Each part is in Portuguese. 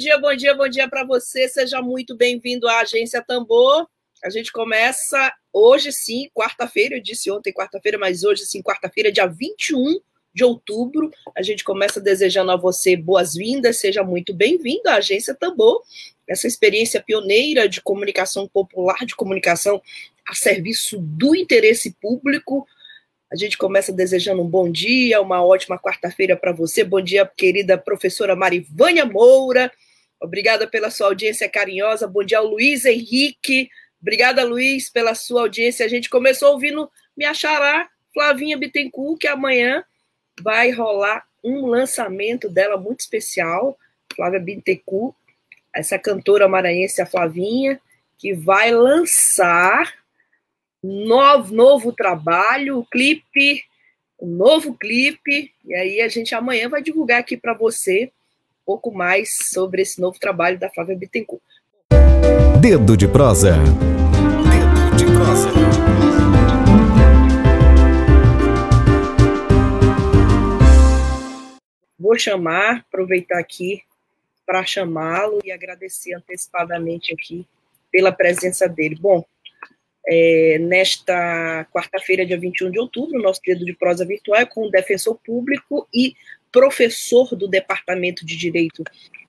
Dia, bom dia, bom dia, para você. Seja muito bem-vindo à Agência Tambor. A gente começa hoje sim, quarta-feira. Eu disse ontem quarta-feira, mas hoje sim, quarta-feira, dia 21 de outubro. A gente começa desejando a você boas-vindas. Seja muito bem-vindo à Agência Tambor. Essa experiência pioneira de comunicação popular, de comunicação a serviço do interesse público. A gente começa desejando um bom dia, uma ótima quarta-feira para você. Bom dia, querida professora Marivânia Moura. Obrigada pela sua audiência carinhosa. Bom dia ao Luiz Henrique. Obrigada, Luiz, pela sua audiência. A gente começou ouvindo Me Achará, Flavinha Bittencourt, que amanhã vai rolar um lançamento dela muito especial. Flávia Bittencourt, essa cantora maranhense, a Flavinha, que vai lançar novo, novo trabalho, clipe, um novo clipe, e aí a gente amanhã vai divulgar aqui para você pouco mais sobre esse novo trabalho da Flávia Bittencourt. Dedo de prosa. Dedo de prosa. Vou chamar, aproveitar aqui para chamá-lo e agradecer antecipadamente aqui pela presença dele. Bom, é, nesta quarta-feira, dia 21 de outubro, nosso dedo de prosa virtual é com o defensor público e professor do Departamento de Direito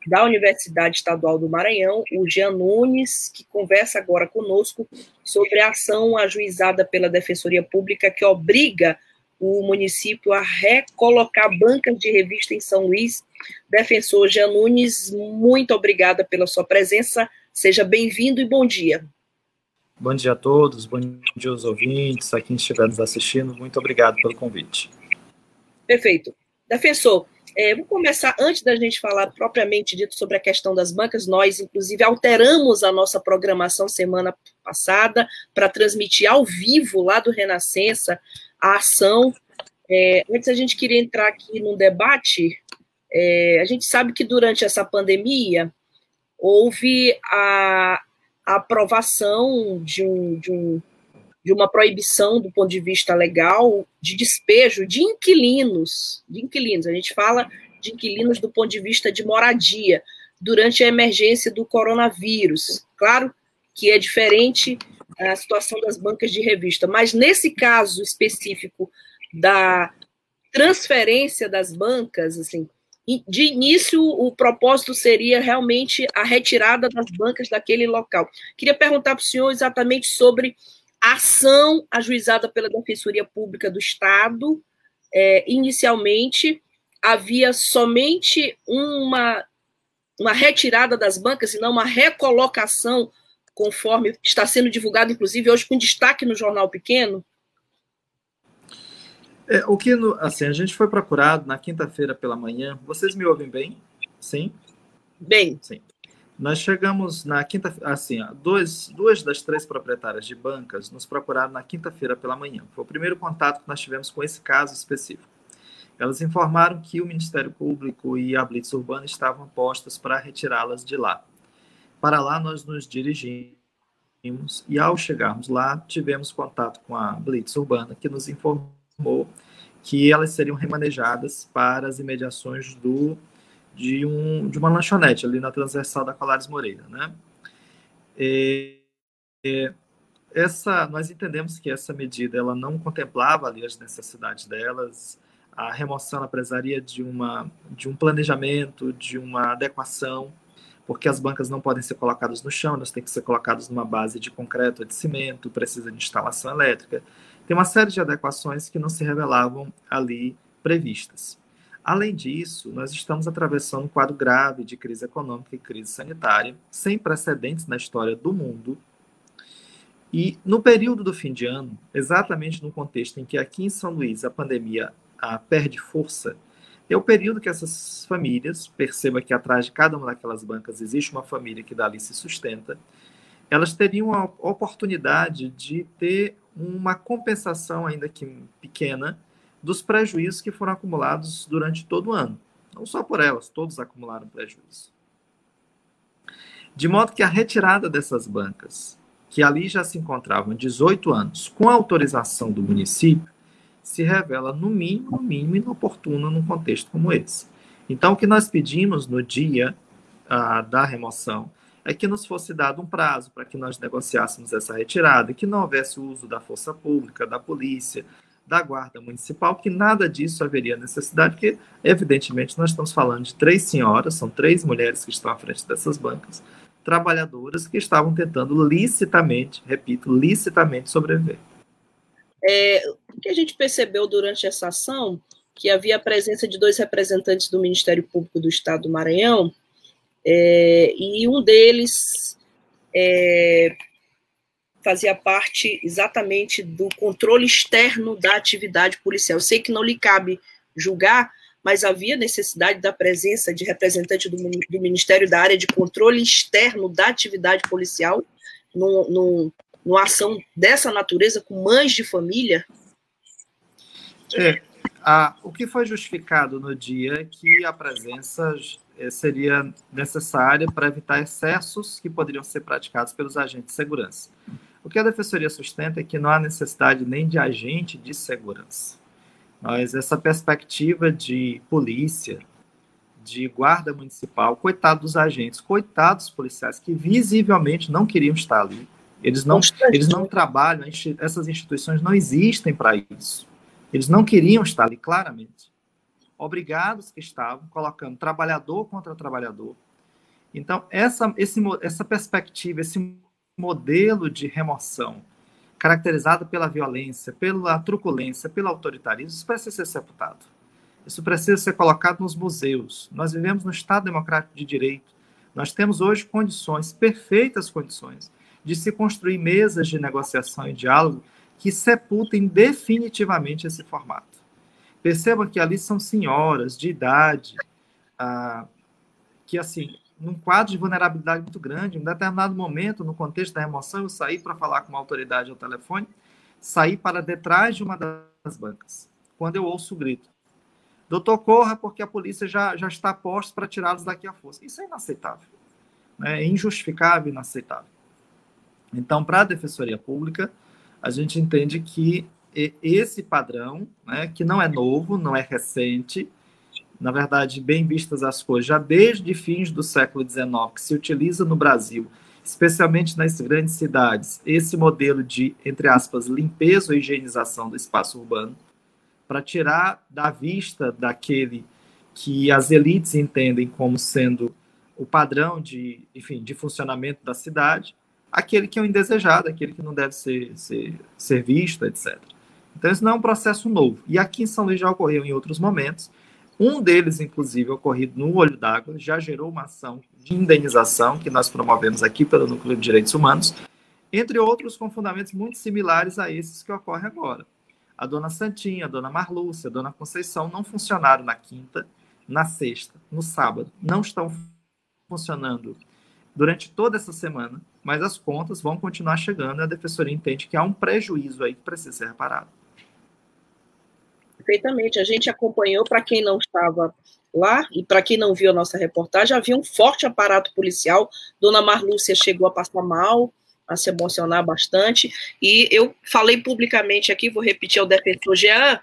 da Universidade Estadual do Maranhão, o Jean Nunes, que conversa agora conosco sobre a ação ajuizada pela Defensoria Pública que obriga o município a recolocar bancas de revista em São Luís. Defensor Jean Nunes, muito obrigada pela sua presença. Seja bem-vindo e bom dia. Bom dia a todos, bom dia aos ouvintes, a quem estiver nos assistindo. Muito obrigado pelo convite. Perfeito. Defensor, é, vou começar, antes da gente falar propriamente dito sobre a questão das bancas, nós, inclusive, alteramos a nossa programação semana passada para transmitir ao vivo, lá do Renascença, a ação. É, antes a gente queria entrar aqui num debate, é, a gente sabe que durante essa pandemia houve a, a aprovação de, um, de, um, de uma proibição do ponto de vista legal de despejo de inquilinos, de inquilinos, a gente fala de inquilinos do ponto de vista de moradia, durante a emergência do coronavírus. Claro que é diferente a situação das bancas de revista, mas nesse caso específico da transferência das bancas, assim, de início, o propósito seria realmente a retirada das bancas daquele local. Queria perguntar para o senhor exatamente sobre a ação ajuizada pela Defensoria Pública do Estado. É, inicialmente, havia somente uma, uma retirada das bancas, e não uma recolocação, conforme está sendo divulgado, inclusive, hoje com destaque no Jornal Pequeno? É, o que, assim, a gente foi procurado na quinta-feira pela manhã. Vocês me ouvem bem? Sim? Bem. Sim. Nós chegamos na quinta, assim, ó, dois, duas das três proprietárias de bancas nos procuraram na quinta-feira pela manhã. Foi o primeiro contato que nós tivemos com esse caso específico. Elas informaram que o Ministério Público e a Blitz Urbana estavam postas para retirá-las de lá. Para lá nós nos dirigimos e ao chegarmos lá tivemos contato com a Blitz Urbana que nos informou que elas seriam remanejadas para as imediações do, de, um, de uma lanchonete ali na transversal da Colares Moreira, né? E, e, essa, nós entendemos que essa medida ela não contemplava ali as necessidades delas, a remoção precisaria de, uma, de um planejamento, de uma adequação, porque as bancas não podem ser colocadas no chão, elas têm que ser colocadas numa base de concreto ou de cimento, precisa de instalação elétrica. Tem uma série de adequações que não se revelavam ali previstas. Além disso, nós estamos atravessando um quadro grave de crise econômica e crise sanitária, sem precedentes na história do mundo. E no período do fim de ano, exatamente no contexto em que aqui em São Luís a pandemia a, perde força, é o período que essas famílias, perceba que atrás de cada uma daquelas bancas existe uma família que dali se sustenta, elas teriam a oportunidade de ter uma compensação, ainda que pequena, dos prejuízos que foram acumulados durante todo o ano. Não só por elas, todos acumularam prejuízo. De modo que a retirada dessas bancas, que ali já se encontravam 18 anos, com autorização do município, se revela, no mínimo, no mínimo, inoportuna num contexto como esse. Então, o que nós pedimos no dia ah, da remoção é que nos fosse dado um prazo para que nós negociássemos essa retirada, que não houvesse uso da força pública, da polícia, da guarda municipal, que nada disso haveria necessidade, porque, evidentemente, nós estamos falando de três senhoras, são três mulheres que estão à frente dessas bancas, trabalhadoras que estavam tentando licitamente, repito, licitamente sobreviver. É, o que a gente percebeu durante essa ação, que havia a presença de dois representantes do Ministério Público do Estado do Maranhão, é, e um deles é, fazia parte exatamente do controle externo da atividade policial. Eu sei que não lhe cabe julgar, mas havia necessidade da presença de representante do, do Ministério da área de controle externo da atividade policial num, num, numa ação dessa natureza com mães de família? É, a, o que foi justificado no dia é que a presença é, seria necessária para evitar excessos que poderiam ser praticados pelos agentes de segurança. O que a defensoria sustenta é que não há necessidade nem de agente de segurança. Mas essa perspectiva de polícia, de guarda municipal, coitado dos agentes, coitados dos policiais que visivelmente não queriam estar ali. Eles não, eles não trabalham, essas instituições não existem para isso. Eles não queriam estar ali, claramente. Obrigados que estavam, colocando trabalhador contra trabalhador. Então, essa, esse, essa perspectiva, esse modelo de remoção, caracterizado pela violência, pela truculência, pelo autoritarismo, isso precisa ser sepultado. Isso precisa ser colocado nos museus. Nós vivemos no Estado Democrático de Direito. Nós temos hoje condições, perfeitas condições, de se construir mesas de negociação e diálogo que sepultem definitivamente esse formato. Percebam que ali são senhoras de idade, ah, que, assim, num quadro de vulnerabilidade muito grande, em determinado momento, no contexto da remoção, eu saí para falar com uma autoridade ao telefone, saí para detrás de uma das bancas, quando eu ouço o grito. Doutor, corra, porque a polícia já, já está posta para tirá-los daqui à força. Isso é inaceitável. Né? É injustificável inaceitável. Então, para a Defensoria Pública, a gente entende que esse padrão, né, que não é novo, não é recente, na verdade, bem vistas as coisas, já desde fins do século XIX, que se utiliza no Brasil, especialmente nas grandes cidades, esse modelo de, entre aspas, limpeza ou higienização do espaço urbano, para tirar da vista daquele que as elites entendem como sendo o padrão de, enfim, de funcionamento da cidade, aquele que é o indesejado, aquele que não deve ser, ser, ser visto, etc. Então, isso não é um processo novo. E aqui em São Luís já ocorreu em outros momentos. Um deles, inclusive, ocorrido no Olho d'Água, já gerou uma ação de indenização que nós promovemos aqui pelo Núcleo de Direitos Humanos, entre outros com fundamentos muito similares a esses que ocorrem agora. A dona Santinha, a dona Marlúcia, a dona Conceição não funcionaram na quinta, na sexta, no sábado, não estão funcionando durante toda essa semana, mas as contas vão continuar chegando e a defensoria entende que há um prejuízo aí que precisa ser reparado. Perfeitamente. A gente acompanhou, para quem não estava lá e para quem não viu a nossa reportagem, havia um forte aparato policial. Dona Marlúcia chegou a passar mal, a se emocionar bastante. E eu falei publicamente aqui, vou repetir ao defensor Jean,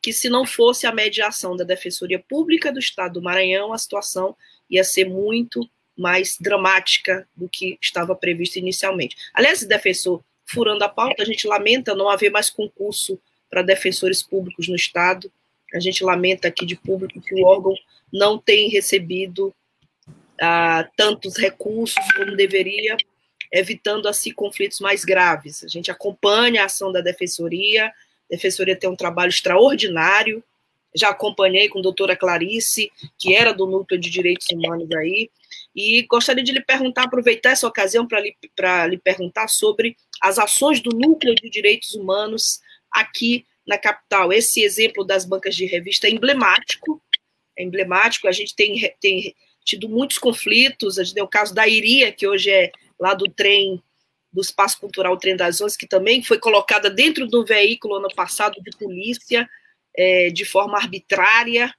que se não fosse a mediação da Defensoria Pública do Estado do Maranhão, a situação ia ser muito mais dramática do que estava previsto inicialmente. Aliás, defensor, furando a pauta, a gente lamenta não haver mais concurso para defensores públicos no Estado. A gente lamenta aqui de público que o órgão não tem recebido ah, tantos recursos como deveria, evitando assim conflitos mais graves. A gente acompanha a ação da defensoria, a defensoria tem um trabalho extraordinário. Já acompanhei com a doutora Clarice, que era do Núcleo de Direitos Humanos aí, e gostaria de lhe perguntar, aproveitar essa ocasião para lhe, lhe perguntar sobre as ações do Núcleo de Direitos Humanos aqui na capital. Esse exemplo das bancas de revista é emblemático, é emblemático. A gente tem, tem tido muitos conflitos. A gente tem o caso da Iria, que hoje é lá do trem, do Espaço Cultural Trem das Onze, que também foi colocada dentro do veículo ano passado de polícia, é, de forma arbitrária.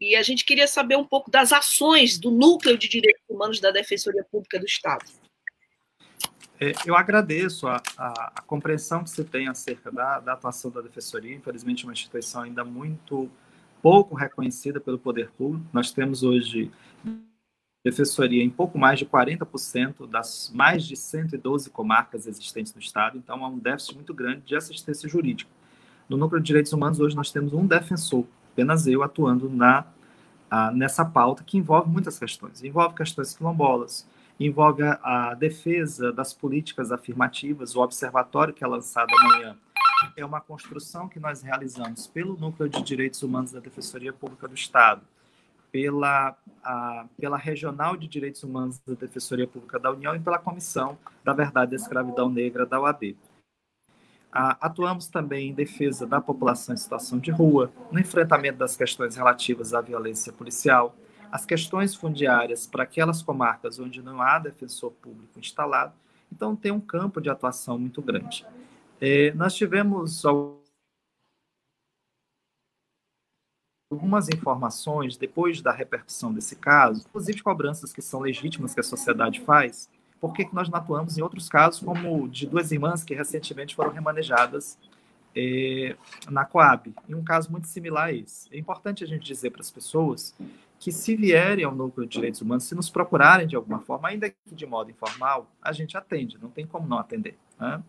E a gente queria saber um pouco das ações do Núcleo de Direitos Humanos da Defensoria Pública do Estado. É, eu agradeço a, a, a, compreensão que você tem acerca da, da atuação da Defensoria. Infelizmente, é uma instituição ainda muito pouco reconhecida pelo poder público. Nós temos hoje defensoria em pouco mais de 40% das mais de 112 comarcas existentes no Estado, então há um déficit muito grande de assistência jurídica. No Núcleo de Direitos Humanos, hoje nós temos um defensor, apenas eu, atuando na, a, nessa pauta, que envolve muitas questões. Envolve questões quilombolas, envolve a, a defesa das políticas afirmativas, o observatório que é lançado amanhã é uma construção que nós realizamos pelo Núcleo de Direitos Humanos da Defensoria Pública do Estado, pela, a, pela Regional de Direitos Humanos da Defensoria Pública da União e pela Comissão da Verdade da Escravidão Negra da OAB. A, atuamos também em defesa da população em situação de rua, no enfrentamento das questões relativas à violência policial, as questões fundiárias para aquelas comarcas onde não há defensor público instalado. Então, tem um campo de atuação muito grande. É, nós tivemos algumas informações depois da repercussão desse caso, inclusive cobranças que são legítimas que a sociedade faz, por que nós não atuamos em outros casos, como de duas irmãs que recentemente foram remanejadas é, na Coab, em um caso muito similar a esse. É importante a gente dizer para as pessoas que se vierem ao núcleo de direitos humanos, se nos procurarem de alguma forma, ainda que de modo informal, a gente atende, não tem como não atender. Né?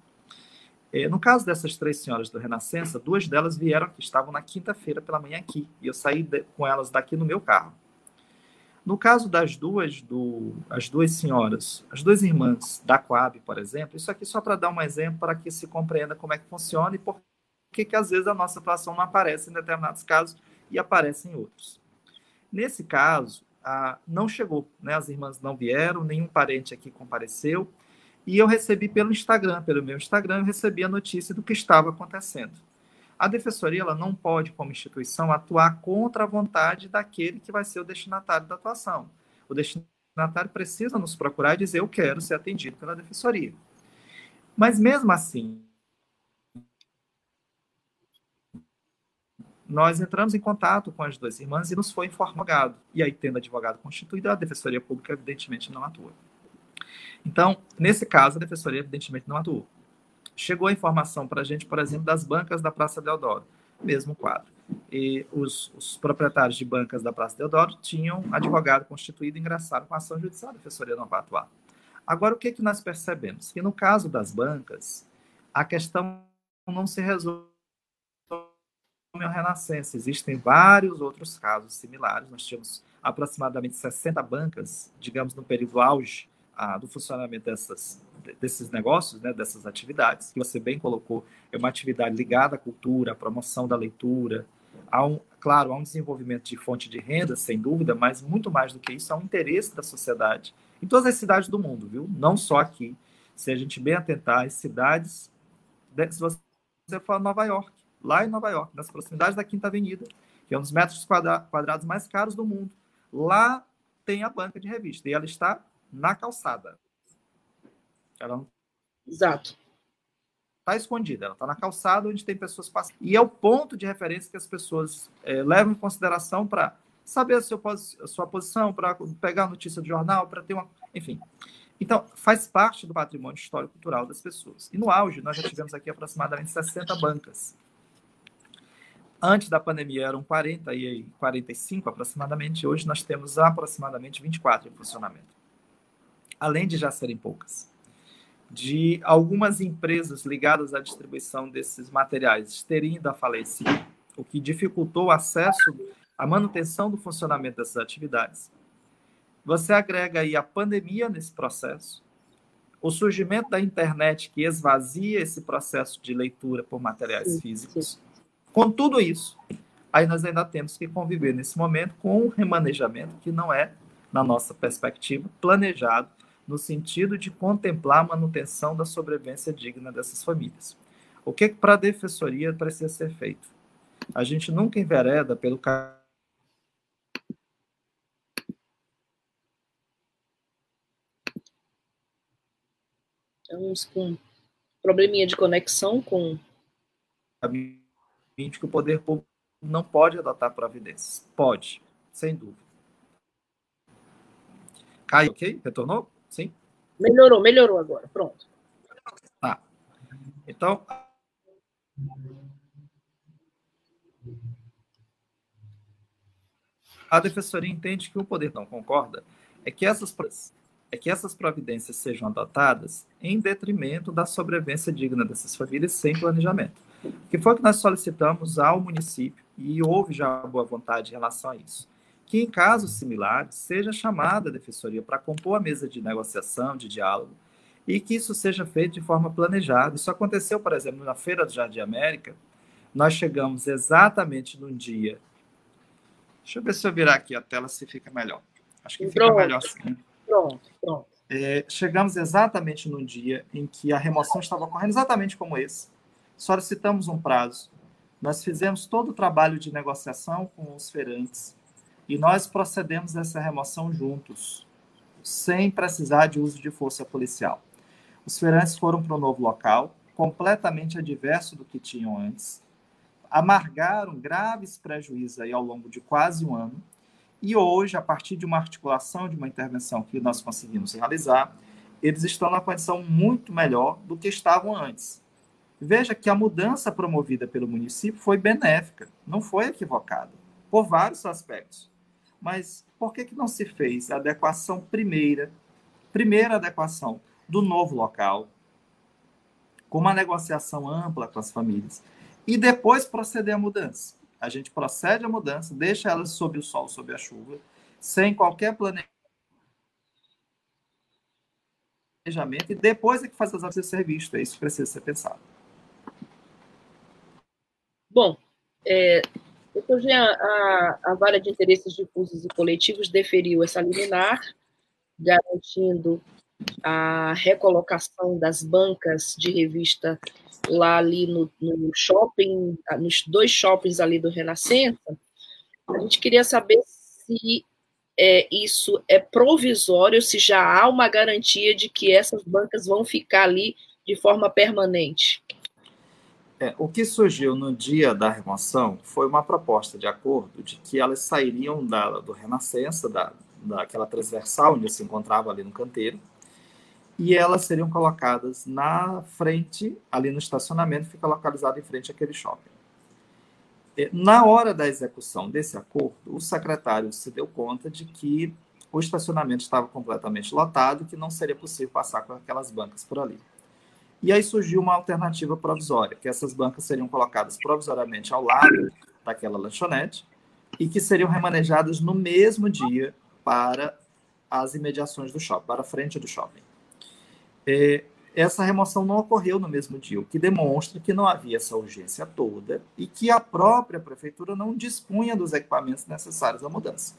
É, no caso dessas três senhoras do Renascença, duas delas vieram aqui, estavam na quinta-feira pela manhã aqui, e eu saí de, com elas daqui no meu carro. No caso das duas, do, as duas senhoras, as duas irmãs da Coab, por exemplo, isso aqui só para dar um exemplo para que se compreenda como é que funciona e por que, que às vezes a nossa atuação não aparece em determinados casos e aparece em outros. Nesse caso, a, não chegou, né? as irmãs não vieram, nenhum parente aqui compareceu, e eu recebi pelo Instagram, pelo meu Instagram, eu recebi a notícia do que estava acontecendo. A defensoria ela não pode, como instituição, atuar contra a vontade daquele que vai ser o destinatário da atuação. O destinatário precisa nos procurar e dizer: Eu quero ser atendido pela defensoria. Mas mesmo assim, nós entramos em contato com as duas irmãs e nos foi informado. E aí, tendo advogado constituído, a defensoria pública, evidentemente, não atua. Então, nesse caso, a defensoria evidentemente não atuou. Chegou a informação para a gente, por exemplo, das bancas da Praça Deodoro, mesmo quadro. E os, os, proprietários de bancas da Praça Deodoro tinham advogado constituído e ingressaram com ação judicial, a defensoria não vai atuar. Agora, o que, que nós percebemos? Que no caso das bancas, a questão não se resolve no Renascença. Existem vários outros casos similares. Nós tínhamos aproximadamente 60 bancas, digamos, no período auge a, do funcionamento dessas, desses negócios, né, dessas atividades, que você bem colocou, é uma atividade ligada à cultura, à promoção da leitura, há um, claro, há um desenvolvimento de fonte de renda, sem dúvida, mas muito mais do que isso, há um interesse da sociedade em todas as cidades do mundo, viu? Não só aqui. Se a gente bem atentar, as cidades, se você for Nova York, lá em Nova York, nas proximidades da Quinta Avenida, que é um dos metros quadrados mais caros do mundo, lá tem a banca de revista e ela está na calçada. Ela não... Exato. Está escondida, ela está na calçada onde tem pessoas passando. E é o ponto de referência que as pessoas é, levam em consideração para saber a sua, a sua posição, para pegar a notícia do jornal, para ter uma. Enfim. Então, faz parte do patrimônio histórico-cultural das pessoas. E no auge, nós já tivemos aqui aproximadamente 60 bancas. Antes da pandemia eram 40 e 45 aproximadamente, hoje nós temos aproximadamente 24 em funcionamento além de já serem poucas, de algumas empresas ligadas à distribuição desses materiais terem ido à falência, o que dificultou o acesso à manutenção do funcionamento dessas atividades. Você agrega aí a pandemia nesse processo, o surgimento da internet que esvazia esse processo de leitura por materiais físicos. Com tudo isso, aí nós ainda temos que conviver nesse momento com um remanejamento que não é, na nossa perspectiva, planejado no sentido de contemplar a manutenção da sobrevivência digna dessas famílias. O que, é que para a defensoria precisa ser feito? A gente nunca envereda pelo caminho Estamos com probleminha de conexão com. Que o poder público não pode adotar providências. Pode, sem dúvida. Caiu, ok? Retornou? Sim? Melhorou, melhorou agora. Pronto. Tá. Então. A defensoria entende que o poder não concorda é que essas é que essas providências sejam adotadas em detrimento da sobrevivência digna dessas famílias sem planejamento. Que foi o que nós solicitamos ao município e houve já boa vontade em relação a isso. Que em casos similares seja chamada a defensoria para compor a mesa de negociação, de diálogo, e que isso seja feito de forma planejada. Isso aconteceu, por exemplo, na Feira do Jardim América. Nós chegamos exatamente num dia. Deixa eu ver se eu virar aqui a tela se fica melhor. Acho que fica pronto. melhor assim. Pronto, pronto. É, chegamos exatamente no dia em que a remoção estava ocorrendo, exatamente como esse. Solicitamos um prazo. Nós fizemos todo o trabalho de negociação com os feirantes e nós procedemos essa remoção juntos, sem precisar de uso de força policial. Os feirantes foram para o novo local, completamente adverso do que tinham antes, amargaram graves prejuízos aí ao longo de quase um ano, e hoje, a partir de uma articulação, de uma intervenção que nós conseguimos realizar, eles estão na condição muito melhor do que estavam antes. Veja que a mudança promovida pelo município foi benéfica, não foi equivocada, por vários aspectos. Mas por que, que não se fez a adequação primeira, primeira adequação do novo local, com uma negociação ampla com as famílias, e depois proceder à mudança? a gente procede a mudança, deixa elas sob o sol, sob a chuva, sem qualquer planejamento, e depois é que faz as ações ser visto. É isso precisa ser pensado. Bom, é, doutor Jean, a, a Vara de Interesses Difusos e Coletivos deferiu essa liminar, garantindo a recolocação das bancas de revista lá ali no, no shopping, nos dois shoppings ali do Renascença, a gente queria saber se é, isso é provisório, se já há uma garantia de que essas bancas vão ficar ali de forma permanente. É, o que surgiu no dia da remoção foi uma proposta de acordo de que elas sairiam da, do Renascença, da, daquela transversal onde se encontrava ali no canteiro, e elas seriam colocadas na frente, ali no estacionamento, fica localizado em frente àquele shopping. Na hora da execução desse acordo, o secretário se deu conta de que o estacionamento estava completamente lotado e que não seria possível passar com aquelas bancas por ali. E aí surgiu uma alternativa provisória, que essas bancas seriam colocadas provisoriamente ao lado daquela lanchonete e que seriam remanejadas no mesmo dia para as imediações do shopping, para a frente do shopping é, essa remoção não ocorreu no mesmo dia, o que demonstra que não havia essa urgência toda e que a própria prefeitura não dispunha dos equipamentos necessários à mudança.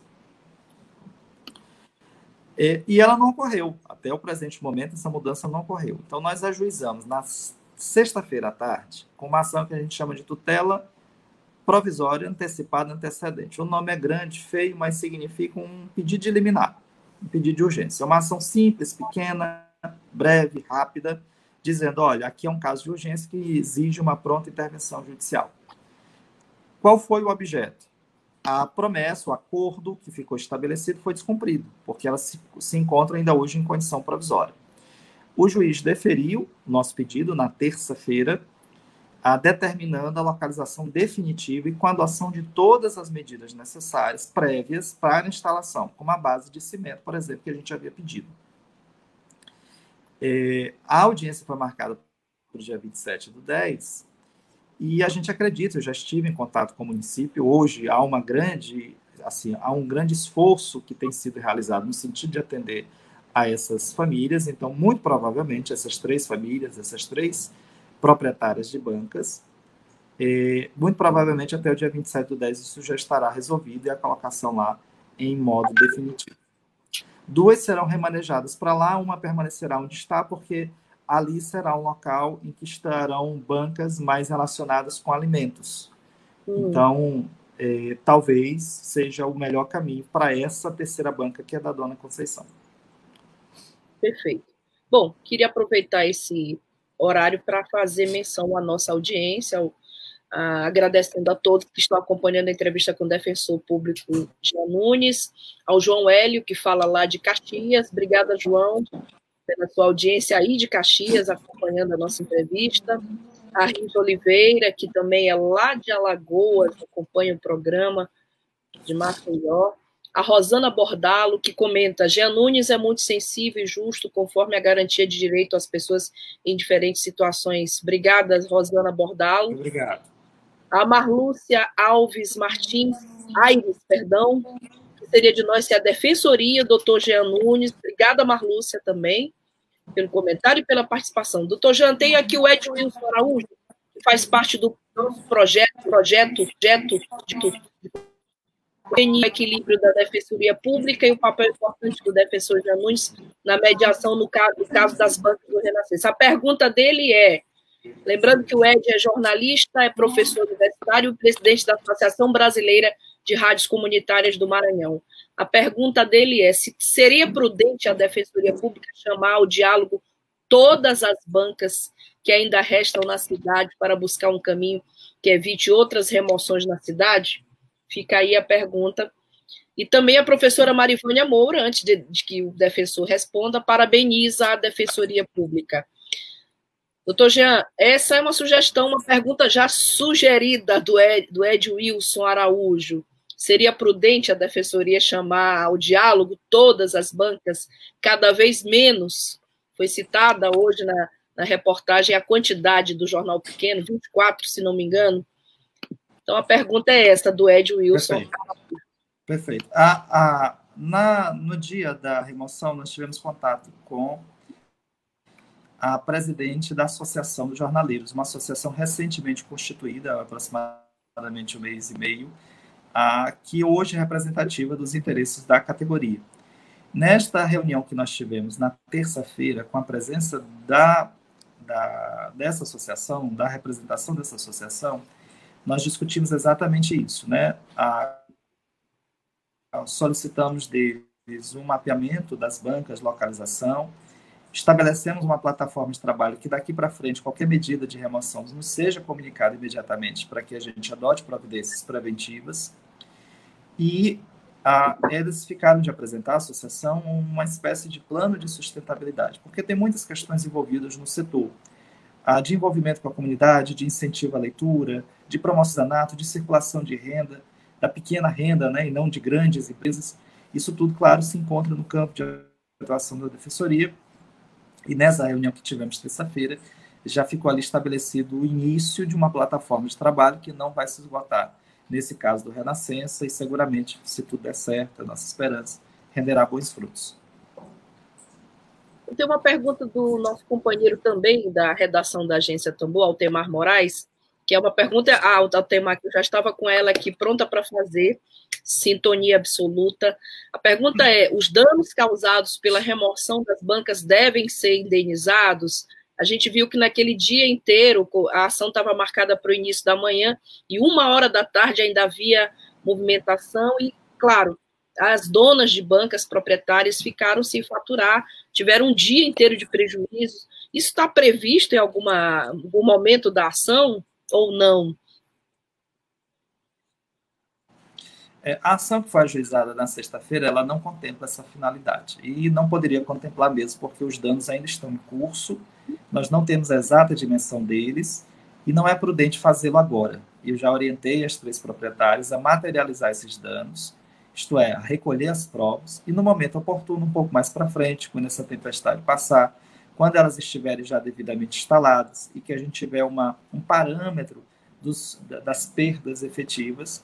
É, e ela não ocorreu. Até o presente momento, essa mudança não ocorreu. Então, nós ajuizamos na sexta-feira à tarde, com uma ação que a gente chama de tutela provisória antecipada antecedente. O nome é grande, feio, mas significa um pedido de liminar, um pedido de urgência. É uma ação simples, pequena, breve, rápida, dizendo: olha, aqui é um caso de urgência que exige uma pronta intervenção judicial. Qual foi o objeto? A promessa, o acordo que ficou estabelecido foi descumprido, porque ela se, se encontra ainda hoje em condição provisória. O juiz deferiu nosso pedido na terça-feira, determinando a localização definitiva e com a adoção de todas as medidas necessárias prévias para a instalação, como a base de cimento, por exemplo, que a gente havia pedido. É, a audiência foi marcada para o dia 27 do 10, e a gente acredita, eu já estive em contato com o município, hoje há uma grande, assim, há um grande esforço que tem sido realizado no sentido de atender a essas famílias, então, muito provavelmente, essas três famílias, essas três proprietárias de bancas, é, muito provavelmente até o dia 27 do 10 isso já estará resolvido e a colocação lá em modo definitivo. Duas serão remanejadas para lá, uma permanecerá onde está, porque ali será um local em que estarão bancas mais relacionadas com alimentos. Hum. Então, é, talvez seja o melhor caminho para essa terceira banca, que é da Dona Conceição. Perfeito. Bom, queria aproveitar esse horário para fazer menção à nossa audiência, ao, a, agradecendo a todos que estão acompanhando a entrevista com o defensor público Jean Nunes, ao João Hélio, que fala lá de Caxias. Obrigada, João, pela sua audiência aí de Caxias, acompanhando a nossa entrevista. A Rita Oliveira, que também é lá de Alagoas, acompanha o programa de Maceió a Rosana Bordalo, que comenta: Jean Nunes é muito sensível e justo, conforme a garantia de direito às pessoas em diferentes situações. Obrigada, Rosana Bordalo. Obrigado. A Marlúcia Alves Martins, Aires, perdão, seria de nós se a Defensoria, doutor Jean Nunes. Obrigada, Marlúcia, também, pelo comentário e pela participação. Doutor Jean, tem aqui o Ed Wilson Araújo, que faz parte do nosso projeto, projeto, projeto de o equilíbrio da defensoria pública e o papel importante do defensor de Nunes na mediação no caso, no caso das bancas do Renascença. A pergunta dele é, lembrando que o Ed é jornalista, é professor universitário e presidente da Associação Brasileira de Rádios Comunitárias do Maranhão. A pergunta dele é se seria prudente a defensoria pública chamar ao diálogo todas as bancas que ainda restam na cidade para buscar um caminho que evite outras remoções na cidade? Fica aí a pergunta. E também a professora Marivânia Moura, antes de, de que o defensor responda, parabeniza a Defensoria Pública. Doutor Jean, essa é uma sugestão, uma pergunta já sugerida do Ed, do Ed Wilson Araújo. Seria prudente a Defensoria chamar ao diálogo todas as bancas, cada vez menos? Foi citada hoje na, na reportagem a quantidade do jornal pequeno, 24, se não me engano, então a pergunta é essa, do Ed Wilson. Perfeito. Perfeito. A, a, na, no dia da remoção, nós tivemos contato com a presidente da Associação dos Jornaleiros, uma associação recentemente constituída, aproximadamente um mês e meio, a, que hoje é representativa dos interesses da categoria. Nesta reunião que nós tivemos na terça-feira, com a presença da, da, dessa associação, da representação dessa associação, nós discutimos exatamente isso, né? A, solicitamos deles um mapeamento das bancas, localização, estabelecemos uma plataforma de trabalho que daqui para frente qualquer medida de remoção nos seja comunicada imediatamente para que a gente adote providências preventivas e a, eles ficaram de apresentar à associação uma espécie de plano de sustentabilidade, porque tem muitas questões envolvidas no setor de envolvimento com a comunidade, de incentivo à leitura, de promocionato, de circulação de renda, da pequena renda, né, e não de grandes empresas. Isso tudo, claro, se encontra no campo de atuação da defensoria. E nessa reunião que tivemos terça-feira, já ficou ali estabelecido o início de uma plataforma de trabalho que não vai se esgotar. Nesse caso do Renascença, e seguramente, se tudo der certo, a nossa esperança, renderá bons frutos. Tem uma pergunta do nosso companheiro também da redação da agência Tambor, Altemar Moraes, que é uma pergunta ah, Altemar, que eu já estava com ela aqui pronta para fazer, sintonia absoluta. A pergunta é: os danos causados pela remoção das bancas devem ser indenizados? A gente viu que naquele dia inteiro a ação estava marcada para o início da manhã e uma hora da tarde ainda havia movimentação e, claro, as donas de bancas proprietárias ficaram sem faturar, tiveram um dia inteiro de prejuízos. Isso está previsto em alguma, algum momento da ação ou não? É, a ação que foi ajuizada na sexta-feira, ela não contempla essa finalidade. E não poderia contemplar mesmo, porque os danos ainda estão em curso, nós não temos a exata dimensão deles, e não é prudente fazê-lo agora. Eu já orientei as três proprietárias a materializar esses danos, isto é, a recolher as provas, e no momento oportuno, um pouco mais para frente, quando essa tempestade passar, quando elas estiverem já devidamente instaladas e que a gente tiver uma, um parâmetro dos, das perdas efetivas,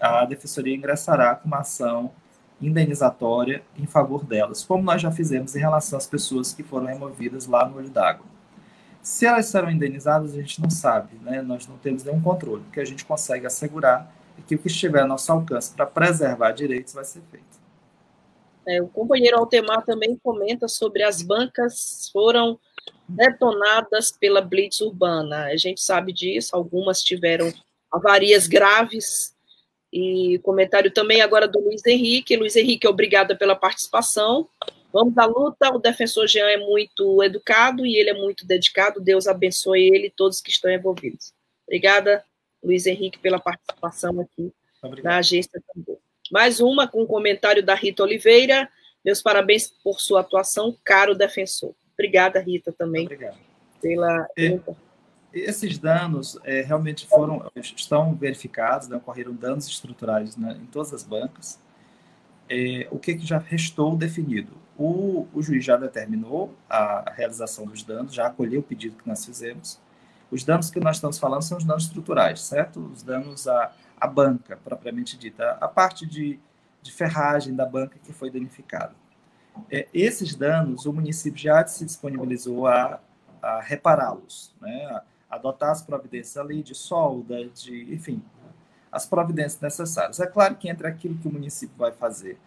a Defensoria ingressará com uma ação indenizatória em favor delas, como nós já fizemos em relação às pessoas que foram removidas lá no olho d'água. Se elas serão indenizadas, a gente não sabe, né? nós não temos nenhum controle. O que a gente consegue assegurar que o que estiver a nosso alcance para preservar direitos vai ser feito. É, o companheiro Altemar também comenta sobre as bancas foram detonadas pela blitz urbana. A gente sabe disso, algumas tiveram avarias graves. E comentário também agora do Luiz Henrique. Luiz Henrique, obrigada pela participação. Vamos à luta. O defensor Jean é muito educado e ele é muito dedicado. Deus abençoe ele e todos que estão envolvidos. Obrigada, Luiz Henrique, pela participação aqui Obrigado. na agência também. Mais uma com um comentário da Rita Oliveira. Meus parabéns por sua atuação, caro defensor. Obrigada, Rita, também. Obrigado. Pela. E, esses danos é, realmente foram, estão verificados, né, ocorreram danos estruturais né, em todas as bancas. É, o que, que já restou definido? O, o juiz já determinou a realização dos danos, já acolheu o pedido que nós fizemos. Os danos que nós estamos falando são os danos estruturais, certo? Os danos à, à banca, propriamente dita, a parte de, de ferragem da banca que foi danificada. É, esses danos, o município já se disponibilizou a, a repará-los, né? a adotar as providências ali de solda, de, enfim, as providências necessárias. É claro que entre aquilo que o município vai fazer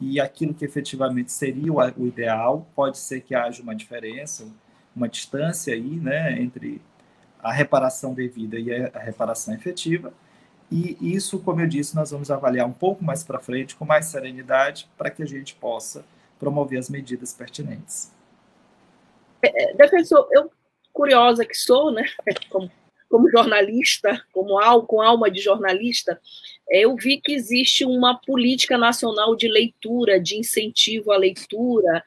e aquilo que efetivamente seria o, ideal, pode ser que haja uma diferença, uma distância aí, né, entre a reparação devida e a reparação efetiva. E isso, como eu disse, nós vamos avaliar um pouco mais para frente, com mais serenidade, para que a gente possa promover as medidas pertinentes. É, é defensor, eu curiosa que sou, né, como como jornalista, como al, com alma de jornalista, é, eu vi que existe uma política nacional de leitura, de incentivo à leitura,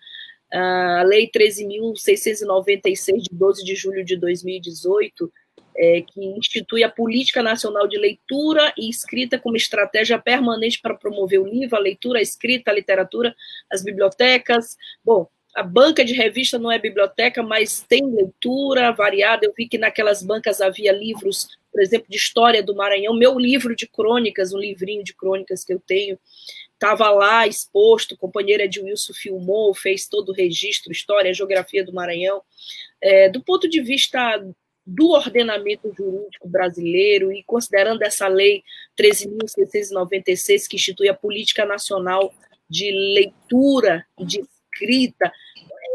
a Lei 13.696, de 12 de julho de 2018, é, que institui a Política Nacional de Leitura e Escrita como estratégia permanente para promover o livro, a leitura, a escrita, a literatura, as bibliotecas. Bom, a banca de revista não é biblioteca, mas tem leitura variada. Eu vi que naquelas bancas havia livros, por exemplo, de história do Maranhão. Meu livro de crônicas, um livrinho de crônicas que eu tenho, estava lá exposto. Companheira de Wilson filmou, fez todo o registro, história, geografia do Maranhão. É, do ponto de vista do ordenamento jurídico brasileiro e considerando essa lei 13.696, que institui a Política Nacional de Leitura de Escrita,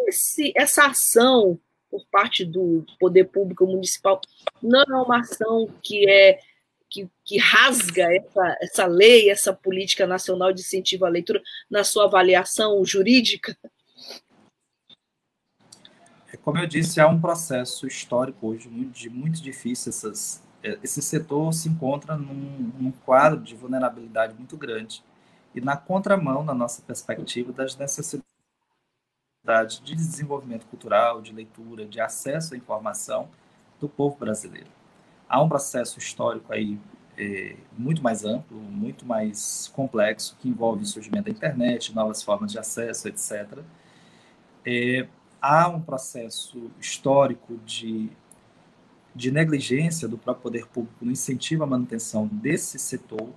esse, essa ação por parte do poder público municipal não é uma ação que é que, que, rasga essa, essa lei, essa política nacional de incentivo à leitura na sua avaliação jurídica? É, como eu disse, há um processo histórico hoje muito, muito difícil. Essas, é, esse setor se encontra num, num quadro de vulnerabilidade muito grande e na contramão, na nossa perspectiva, das necessidades de desenvolvimento cultural, de leitura, de acesso à informação do povo brasileiro. Há um processo histórico aí é, muito mais amplo, muito mais complexo, que envolve o surgimento da internet, novas formas de acesso, etc. É, há um processo histórico de, de negligência do próprio poder público no incentivo à manutenção desse setor,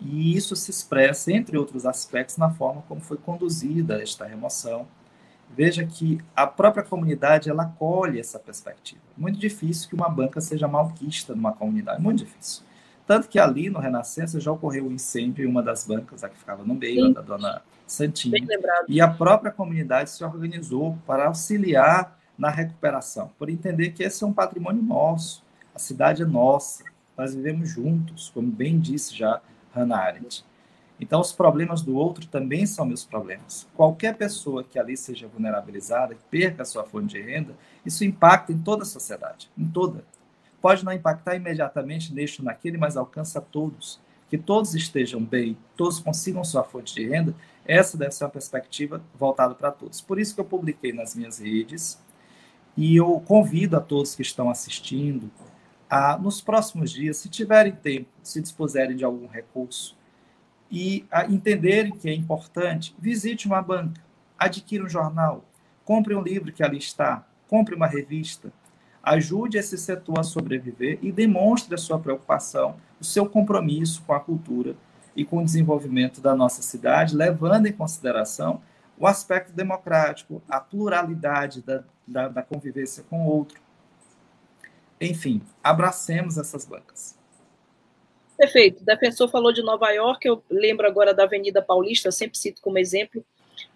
e isso se expressa, entre outros aspectos, na forma como foi conduzida esta remoção. Veja que a própria comunidade ela acolhe essa perspectiva. Muito difícil que uma banca seja malquista numa comunidade, muito difícil. Tanto que ali no Renascença já ocorreu um incêndio em uma das bancas, a que ficava no meio, Sim. da dona Santinha. E a própria comunidade se organizou para auxiliar na recuperação, por entender que esse é um patrimônio nosso, a cidade é nossa, nós vivemos juntos, como bem disse já Hannah Arendt. Então, os problemas do outro também são meus problemas. Qualquer pessoa que ali seja vulnerabilizada, que perca a sua fonte de renda, isso impacta em toda a sociedade, em toda. Pode não impactar imediatamente neste ou naquele, mas alcança todos. Que todos estejam bem, todos consigam sua fonte de renda, essa deve ser uma perspectiva voltada para todos. Por isso que eu publiquei nas minhas redes e eu convido a todos que estão assistindo nos próximos dias, se tiverem tempo, se dispuserem de algum recurso e entenderem que é importante, visite uma banca, adquira um jornal, compre um livro que ali está, compre uma revista, ajude esse setor a sobreviver e demonstre a sua preocupação, o seu compromisso com a cultura e com o desenvolvimento da nossa cidade, levando em consideração o aspecto democrático, a pluralidade da, da, da convivência com o outro, enfim, abracemos essas bancas. Perfeito. O defensor falou de Nova York, eu lembro agora da Avenida Paulista, eu sempre cito como exemplo,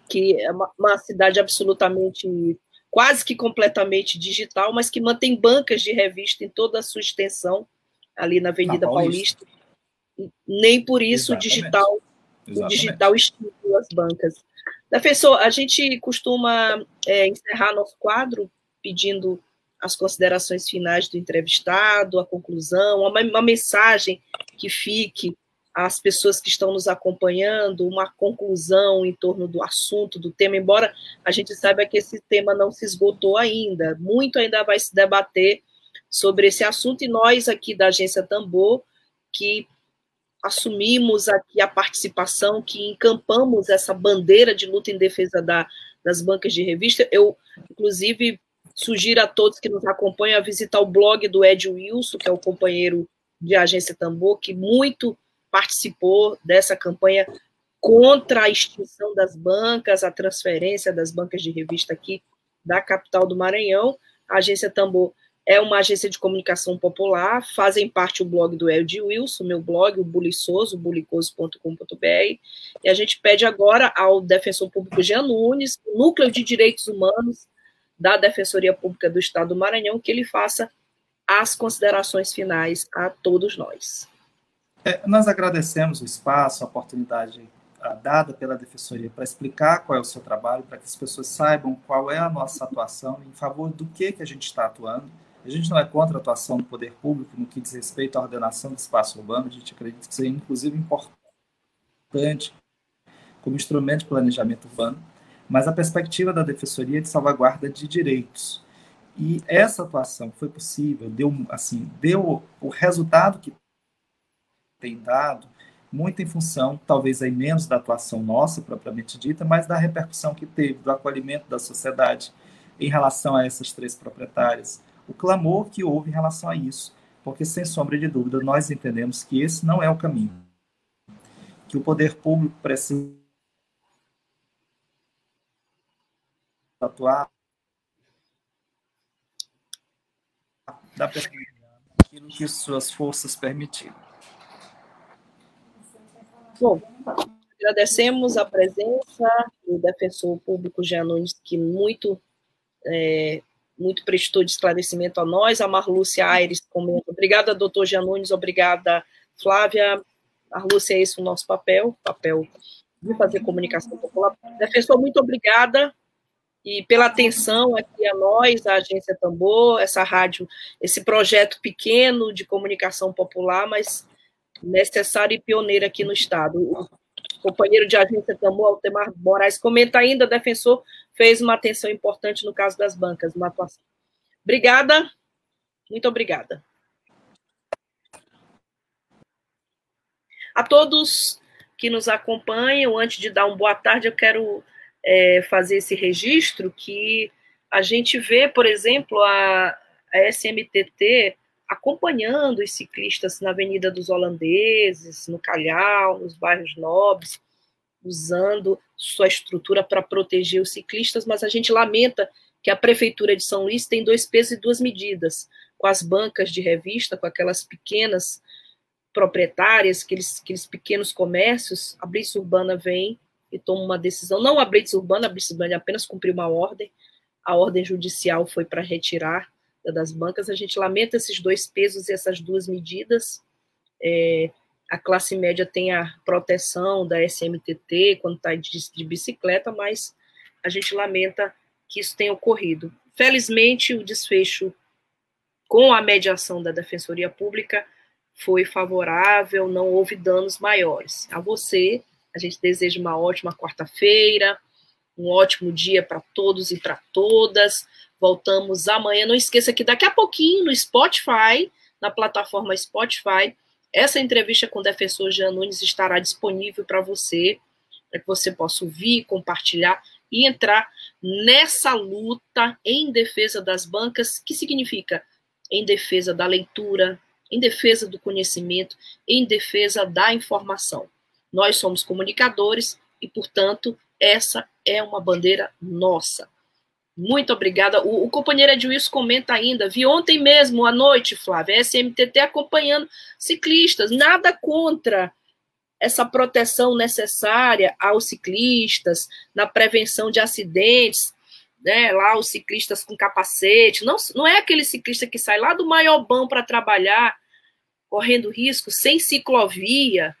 que é uma, uma cidade absolutamente, quase que completamente digital, mas que mantém bancas de revista em toda a sua extensão, ali na Avenida na Paulista. Paulista. Nem por isso o digital, o digital estimula as bancas. Defensor, a gente costuma é, encerrar nosso quadro pedindo as considerações finais do entrevistado, a conclusão, uma, uma mensagem que fique às pessoas que estão nos acompanhando, uma conclusão em torno do assunto, do tema, embora a gente saiba que esse tema não se esgotou ainda, muito ainda vai se debater sobre esse assunto, e nós aqui da Agência Tambor, que assumimos aqui a participação, que encampamos essa bandeira de luta em defesa da, das bancas de revista, eu, inclusive, Sugiro a todos que nos acompanham a visitar o blog do Ed Wilson, que é o companheiro de Agência Tambor, que muito participou dessa campanha contra a extinção das bancas, a transferência das bancas de revista aqui da capital do Maranhão. A Agência Tambor é uma agência de comunicação popular, fazem parte o blog do Ed Wilson, meu blog, o buliçoso, bulicoso.com.br, e a gente pede agora ao defensor público Jean Nunes, Núcleo de Direitos Humanos, da Defensoria Pública do Estado do Maranhão, que ele faça as considerações finais a todos nós. É, nós agradecemos o espaço, a oportunidade a, dada pela Defensoria para explicar qual é o seu trabalho, para que as pessoas saibam qual é a nossa atuação, em favor do que, que a gente está atuando. A gente não é contra a atuação do poder público no que diz respeito à ordenação do espaço urbano, a gente acredita que é, inclusive, importante como instrumento de planejamento urbano mas a perspectiva da defensoria é de salvaguarda de direitos. E essa atuação foi possível, deu assim, deu o resultado que tem dado muito em função, talvez aí menos da atuação nossa propriamente dita, mas da repercussão que teve, do acolhimento da sociedade em relação a essas três proprietárias, o clamor que houve em relação a isso, porque sem sombra de dúvida nós entendemos que esse não é o caminho, que o poder público precisa atuar da aquilo que suas forças permitirem. Bom, agradecemos a presença do defensor público Jean Nunes, que muito, é, muito prestou de esclarecimento a nós, a Marlúcia Aires comenta. Obrigada, doutor Jean Nunes, obrigada, Flávia. Marlúcia, é esse o nosso papel, papel de fazer comunicação popular. Defensor, muito obrigada e pela atenção aqui a nós, a Agência Tambor, essa rádio, esse projeto pequeno de comunicação popular, mas necessário e pioneiro aqui no Estado. O companheiro de Agência Tambor, Altemar Moraes, comenta ainda, defensor fez uma atenção importante no caso das bancas, uma atuação. Obrigada, muito obrigada. A todos que nos acompanham, antes de dar uma boa tarde, eu quero é, fazer esse registro que a gente vê, por exemplo, a, a SMTT acompanhando os ciclistas na Avenida dos Holandeses, no Calhau, nos bairros nobres, usando sua estrutura para proteger os ciclistas, mas a gente lamenta que a Prefeitura de São Luís tem dois pesos e duas medidas, com as bancas de revista, com aquelas pequenas proprietárias, aqueles, aqueles pequenos comércios, a Blitz Urbana vem e toma uma decisão, não a blitz urbana, a blitz urbana apenas cumpriu uma ordem, a ordem judicial foi para retirar das bancas, a gente lamenta esses dois pesos e essas duas medidas, é, a classe média tem a proteção da SMTT quando está de, de bicicleta, mas a gente lamenta que isso tenha ocorrido. Felizmente, o desfecho com a mediação da Defensoria Pública foi favorável, não houve danos maiores. A você, a gente deseja uma ótima quarta-feira, um ótimo dia para todos e para todas. Voltamos amanhã. Não esqueça que daqui a pouquinho no Spotify, na plataforma Spotify, essa entrevista com o defensor Jean Nunes estará disponível para você, para que você possa ouvir, compartilhar e entrar nessa luta em defesa das bancas, que significa em defesa da leitura, em defesa do conhecimento, em defesa da informação. Nós somos comunicadores e, portanto, essa é uma bandeira nossa. Muito obrigada. O, o companheiro Edwilson comenta ainda. Vi ontem mesmo, à noite, Flávia, SMTT acompanhando ciclistas. Nada contra essa proteção necessária aos ciclistas, na prevenção de acidentes, né? Lá os ciclistas com capacete. Não, não é aquele ciclista que sai lá do Maiobão para trabalhar, correndo risco, sem ciclovia,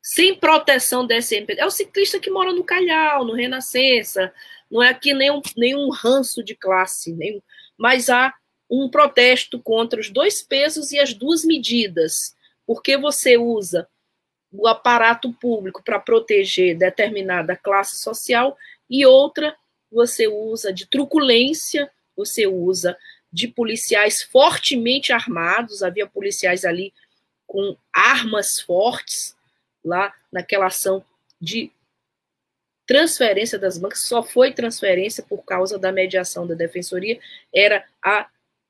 sem proteção dessa empresa. É o ciclista que mora no Calhau, no Renascença, não é aqui nenhum, nenhum ranço de classe, nenhum, mas há um protesto contra os dois pesos e as duas medidas, porque você usa o aparato público para proteger determinada classe social e outra você usa de truculência, você usa de policiais fortemente armados, havia policiais ali com armas fortes lá naquela ação de transferência das bancas, só foi transferência por causa da mediação da defensoria, era a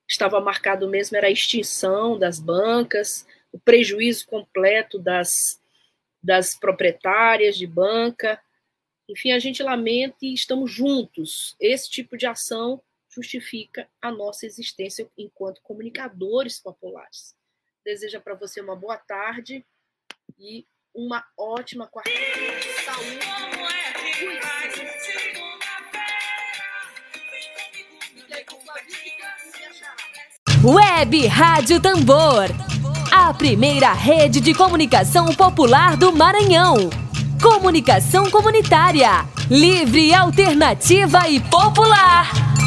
estava marcado mesmo era a extinção das bancas, o prejuízo completo das, das proprietárias de banca. Enfim, a gente lamenta e estamos juntos. Esse tipo de ação justifica a nossa existência enquanto comunicadores populares. Deseja para você uma boa tarde e uma ótima quarta-feira. Web Rádio Tambor. A primeira rede de comunicação popular do Maranhão. Comunicação comunitária. Livre, alternativa e popular.